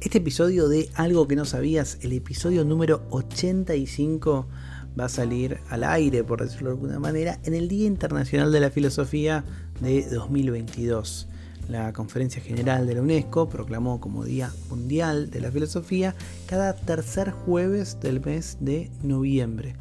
Este episodio de Algo que no sabías, el episodio número 85, va a salir al aire, por decirlo de alguna manera, en el Día Internacional de la Filosofía de 2022. La Conferencia General de la UNESCO proclamó como Día Mundial de la Filosofía cada tercer jueves del mes de noviembre.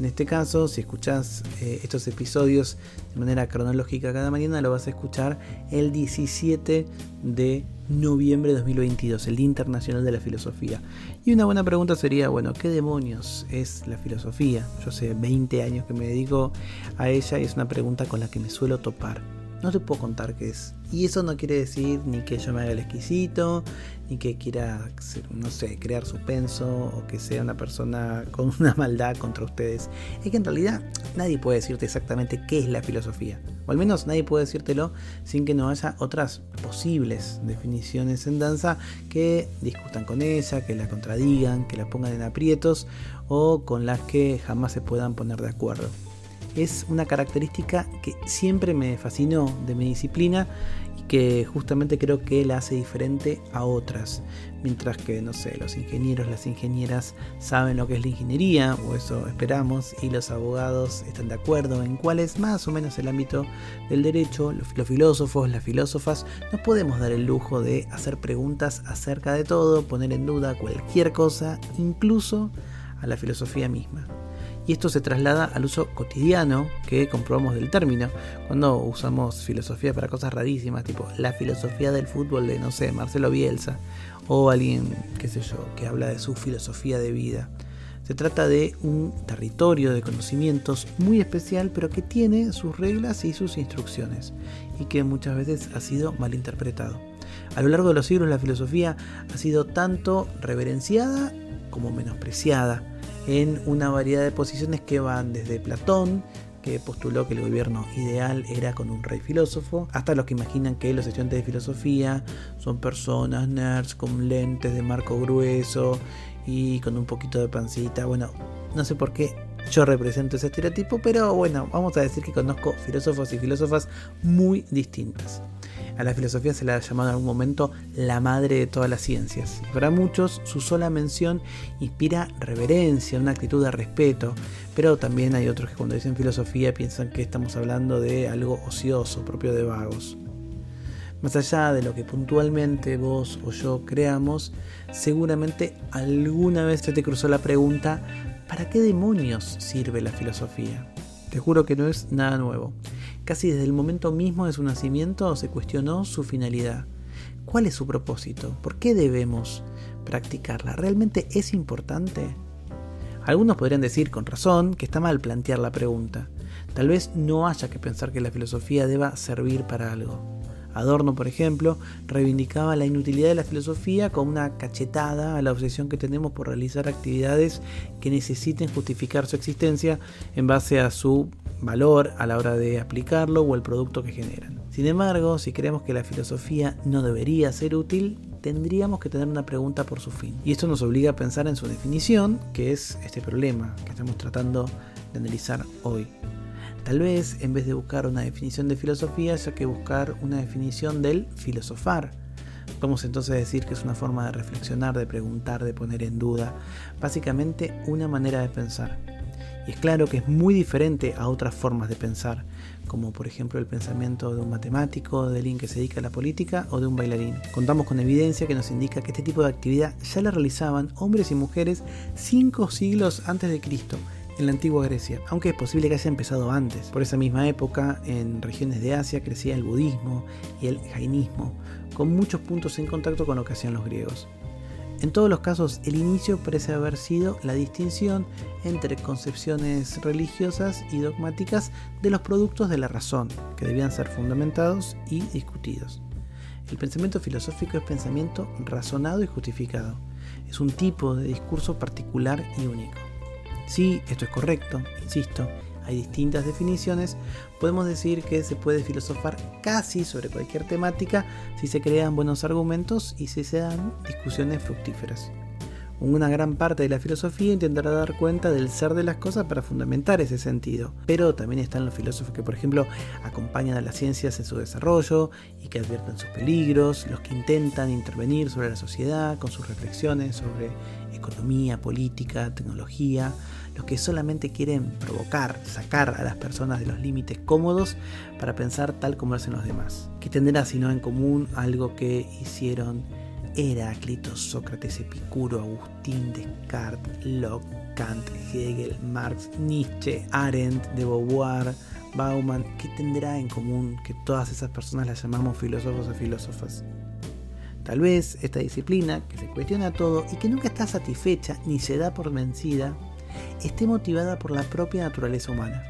En este caso, si escuchás eh, estos episodios de manera cronológica cada mañana, lo vas a escuchar el 17 de noviembre de 2022, el Día Internacional de la Filosofía. Y una buena pregunta sería, bueno, ¿qué demonios es la filosofía? Yo hace 20 años que me dedico a ella y es una pregunta con la que me suelo topar no te puedo contar qué es. Y eso no quiere decir ni que yo me haga el exquisito, ni que quiera, no sé, crear suspenso o que sea una persona con una maldad contra ustedes. Es que en realidad nadie puede decirte exactamente qué es la filosofía. O al menos nadie puede decírtelo sin que no haya otras posibles definiciones en danza que discutan con ella, que la contradigan, que la pongan en aprietos o con las que jamás se puedan poner de acuerdo es una característica que siempre me fascinó de mi disciplina y que justamente creo que la hace diferente a otras. Mientras que, no sé, los ingenieros, las ingenieras saben lo que es la ingeniería, o eso esperamos, y los abogados están de acuerdo en cuál es más o menos el ámbito del derecho, los filósofos, las filósofas, nos podemos dar el lujo de hacer preguntas acerca de todo, poner en duda cualquier cosa, incluso a la filosofía misma y esto se traslada al uso cotidiano que comprobamos del término, cuando usamos filosofía para cosas rarísimas, tipo la filosofía del fútbol de, no sé, Marcelo Bielsa, o alguien, qué sé yo, que habla de su filosofía de vida. Se trata de un territorio de conocimientos muy especial, pero que tiene sus reglas y sus instrucciones, y que muchas veces ha sido mal interpretado. A lo largo de los siglos la filosofía ha sido tanto reverenciada como menospreciada en una variedad de posiciones que van desde Platón, que postuló que el gobierno ideal era con un rey filósofo, hasta los que imaginan que los estudiantes de filosofía son personas nerds con lentes de marco grueso y con un poquito de pancita. Bueno, no sé por qué yo represento ese estereotipo, pero bueno, vamos a decir que conozco filósofos y filósofas muy distintas. A la filosofía se la ha llamado en algún momento la madre de todas las ciencias. Para muchos su sola mención inspira reverencia, una actitud de respeto, pero también hay otros que cuando dicen filosofía piensan que estamos hablando de algo ocioso, propio de vagos. Más allá de lo que puntualmente vos o yo creamos, seguramente alguna vez se te cruzó la pregunta, ¿para qué demonios sirve la filosofía? Te juro que no es nada nuevo. Casi desde el momento mismo de su nacimiento se cuestionó su finalidad. ¿Cuál es su propósito? ¿Por qué debemos practicarla? ¿Realmente es importante? Algunos podrían decir con razón que está mal plantear la pregunta. Tal vez no haya que pensar que la filosofía deba servir para algo. Adorno, por ejemplo, reivindicaba la inutilidad de la filosofía como una cachetada a la obsesión que tenemos por realizar actividades que necesiten justificar su existencia en base a su valor a la hora de aplicarlo o el producto que generan. Sin embargo, si creemos que la filosofía no debería ser útil, tendríamos que tener una pregunta por su fin. Y esto nos obliga a pensar en su definición, que es este problema que estamos tratando de analizar hoy. Tal vez en vez de buscar una definición de filosofía, haya que buscar una definición del filosofar. Podemos entonces decir que es una forma de reflexionar, de preguntar, de poner en duda, básicamente una manera de pensar. Y es claro que es muy diferente a otras formas de pensar, como por ejemplo el pensamiento de un matemático, de alguien que se dedica a la política o de un bailarín. Contamos con evidencia que nos indica que este tipo de actividad ya la realizaban hombres y mujeres cinco siglos antes de Cristo en la antigua Grecia, aunque es posible que haya empezado antes. Por esa misma época, en regiones de Asia crecía el budismo y el jainismo, con muchos puntos en contacto con lo que hacían los griegos. En todos los casos, el inicio parece haber sido la distinción entre concepciones religiosas y dogmáticas de los productos de la razón, que debían ser fundamentados y discutidos. El pensamiento filosófico es pensamiento razonado y justificado. Es un tipo de discurso particular y único. Si esto es correcto, insisto, hay distintas definiciones, podemos decir que se puede filosofar casi sobre cualquier temática si se crean buenos argumentos y si se dan discusiones fructíferas. Una gran parte de la filosofía intentará dar cuenta del ser de las cosas para fundamentar ese sentido. Pero también están los filósofos que, por ejemplo, acompañan a las ciencias en su desarrollo y que advierten sus peligros, los que intentan intervenir sobre la sociedad con sus reflexiones sobre economía, política, tecnología, los que solamente quieren provocar, sacar a las personas de los límites cómodos para pensar tal como hacen los demás. ¿Qué tendrá sino en común algo que hicieron Heráclito, Sócrates, Epicuro, Agustín, Descartes, Locke, Kant, Hegel, Marx, Nietzsche, Arendt, de Beauvoir, Bauman, ¿qué tendrá en común que todas esas personas las llamamos filósofos o filósofas? Tal vez esta disciplina, que se cuestiona todo y que nunca está satisfecha ni se da por vencida, esté motivada por la propia naturaleza humana.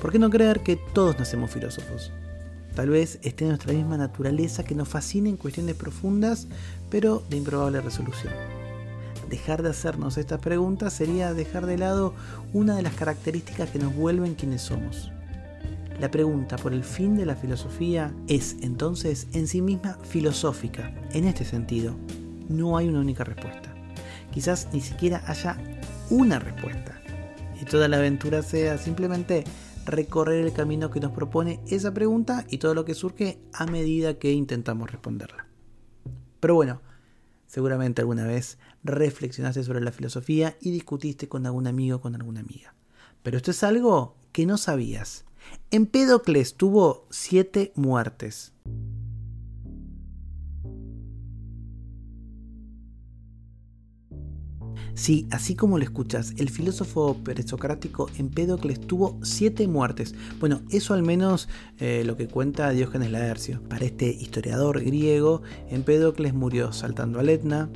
¿Por qué no creer que todos nacemos filósofos? Tal vez esté en nuestra misma naturaleza que nos fascine en cuestiones profundas, pero de improbable resolución. Dejar de hacernos estas preguntas sería dejar de lado una de las características que nos vuelven quienes somos. La pregunta por el fin de la filosofía es entonces en sí misma filosófica. En este sentido, no hay una única respuesta. Quizás ni siquiera haya una respuesta. Y toda la aventura sea simplemente recorrer el camino que nos propone esa pregunta y todo lo que surge a medida que intentamos responderla. Pero bueno, seguramente alguna vez reflexionaste sobre la filosofía y discutiste con algún amigo o con alguna amiga. Pero esto es algo que no sabías. Empédocles tuvo siete muertes. Sí, así como lo escuchas, el filósofo presocrático Empédocles tuvo siete muertes. Bueno, eso al menos eh, lo que cuenta Diógenes Laercio. Para este historiador griego, Empédocles murió saltando al Etna,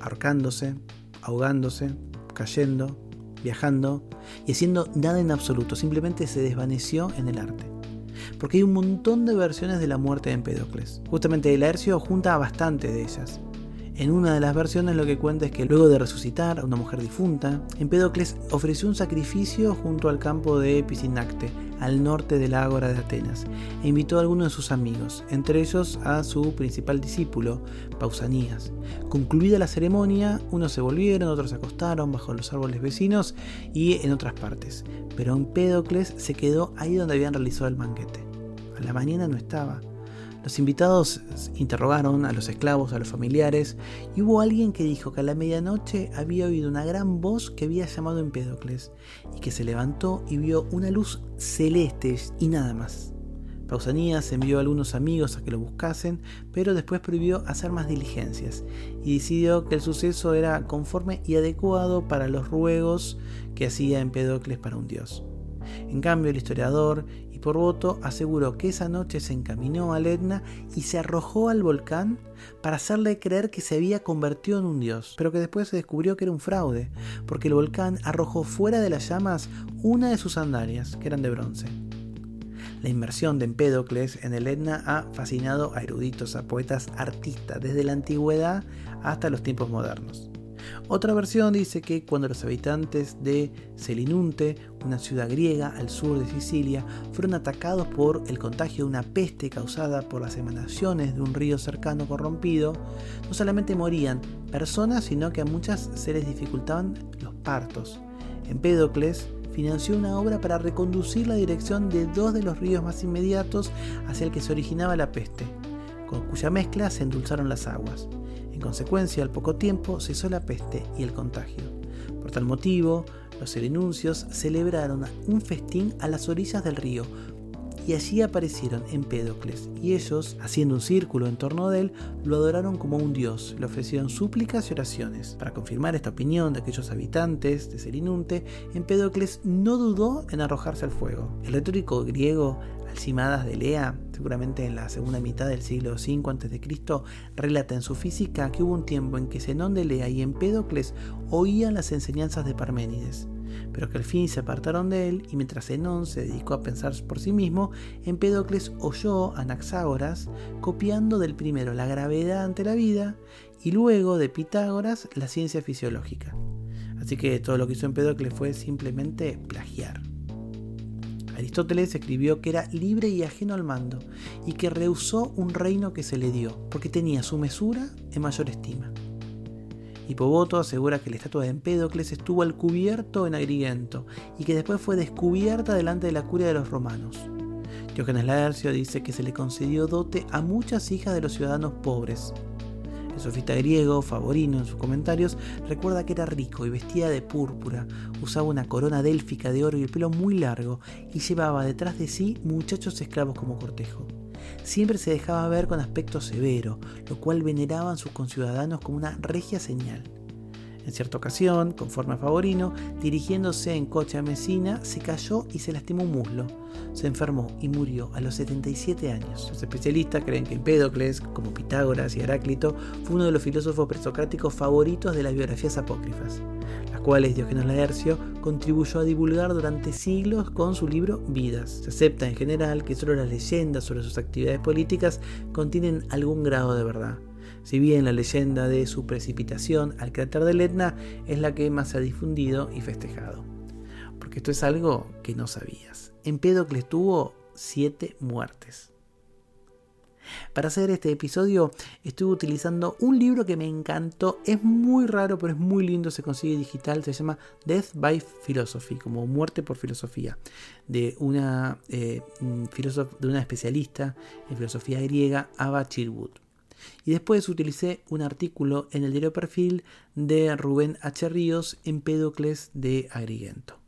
ahorcándose, ahogándose, cayendo, viajando y haciendo nada en absoluto, simplemente se desvaneció en el arte. Porque hay un montón de versiones de la muerte de Empédocles. Justamente Laercio junta bastante de ellas. En una de las versiones lo que cuenta es que luego de resucitar a una mujer difunta, Empédocles ofreció un sacrificio junto al campo de Pisinacte, al norte de la Ágora de Atenas, e invitó a algunos de sus amigos, entre ellos a su principal discípulo, Pausanias. Concluida la ceremonia, unos se volvieron, otros se acostaron bajo los árboles vecinos y en otras partes, pero Empédocles se quedó ahí donde habían realizado el banquete. A la mañana no estaba. Los invitados interrogaron a los esclavos, a los familiares, y hubo alguien que dijo que a la medianoche había oído una gran voz que había llamado Empédocles, y que se levantó y vio una luz celeste y nada más. Pausanias envió a algunos amigos a que lo buscasen, pero después prohibió hacer más diligencias y decidió que el suceso era conforme y adecuado para los ruegos que hacía Empédocles para un dios. En cambio, el historiador por voto aseguró que esa noche se encaminó al Etna y se arrojó al volcán para hacerle creer que se había convertido en un dios, pero que después se descubrió que era un fraude, porque el volcán arrojó fuera de las llamas una de sus sandalias, que eran de bronce. La inmersión de Empédocles en el Etna ha fascinado a eruditos, a poetas, artistas, desde la antigüedad hasta los tiempos modernos. Otra versión dice que cuando los habitantes de Selinunte, una ciudad griega al sur de Sicilia, fueron atacados por el contagio de una peste causada por las emanaciones de un río cercano corrompido, no solamente morían personas, sino que a muchas se les dificultaban los partos. Empédocles financió una obra para reconducir la dirección de dos de los ríos más inmediatos hacia el que se originaba la peste, con cuya mezcla se endulzaron las aguas. En consecuencia, al poco tiempo cesó la peste y el contagio. Por tal motivo, los serenuncios celebraron un festín a las orillas del río, y allí aparecieron Empédocles, y ellos, haciendo un círculo en torno de él, lo adoraron como un dios, le ofrecieron súplicas y oraciones. Para confirmar esta opinión de aquellos habitantes de Selinunte, Empédocles no dudó en arrojarse al fuego. El retórico griego Alcimadas de Lea, seguramente en la segunda mitad del siglo V a.C., relata en su física que hubo un tiempo en que Zenón de Lea y Empédocles oían las enseñanzas de Parménides, pero que al fin se apartaron de él y mientras Zenón se dedicó a pensar por sí mismo, Empédocles oyó a Anaxágoras copiando del primero la gravedad ante la vida y luego de Pitágoras la ciencia fisiológica. Así que todo lo que hizo Empédocles fue simplemente plagiar. Aristóteles escribió que era libre y ajeno al mando y que rehusó un reino que se le dio porque tenía su mesura en mayor estima. Hipoboto asegura que la estatua de Empédocles estuvo al cubierto en Agrigento y que después fue descubierta delante de la curia de los romanos. Diógenes Laercio dice que se le concedió dote a muchas hijas de los ciudadanos pobres, el sofista griego, Favorino, en sus comentarios, recuerda que era rico y vestía de púrpura, usaba una corona délfica de oro y el pelo muy largo, y llevaba detrás de sí muchachos esclavos como cortejo. Siempre se dejaba ver con aspecto severo, lo cual veneraban sus conciudadanos como una regia señal. En cierta ocasión, conforme a Favorino, dirigiéndose en coche a Mesina, se cayó y se lastimó un muslo. Se enfermó y murió a los 77 años. Los especialistas creen que Empédocles, como Pitágoras y Heráclito, fue uno de los filósofos presocráticos favoritos de las biografías apócrifas, las cuales Diógenes Laercio contribuyó a divulgar durante siglos con su libro Vidas. Se acepta en general que solo las leyendas sobre sus actividades políticas contienen algún grado de verdad si bien la leyenda de su precipitación al cráter del Etna es la que más se ha difundido y festejado. Porque esto es algo que no sabías. Empédocles tuvo siete muertes. Para hacer este episodio estuve utilizando un libro que me encantó, es muy raro pero es muy lindo, se consigue digital, se llama Death by Philosophy, como muerte por filosofía, de una, eh, de una especialista en filosofía griega, Ava Chilwood. Y después utilicé un artículo en el diario Perfil de Rubén H. Ríos, Empédocles de Agrigento.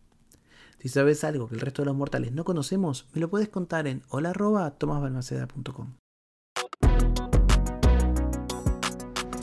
Si sabes algo que el resto de los mortales no conocemos, me lo puedes contar en hola.tomasbalmaceda.com.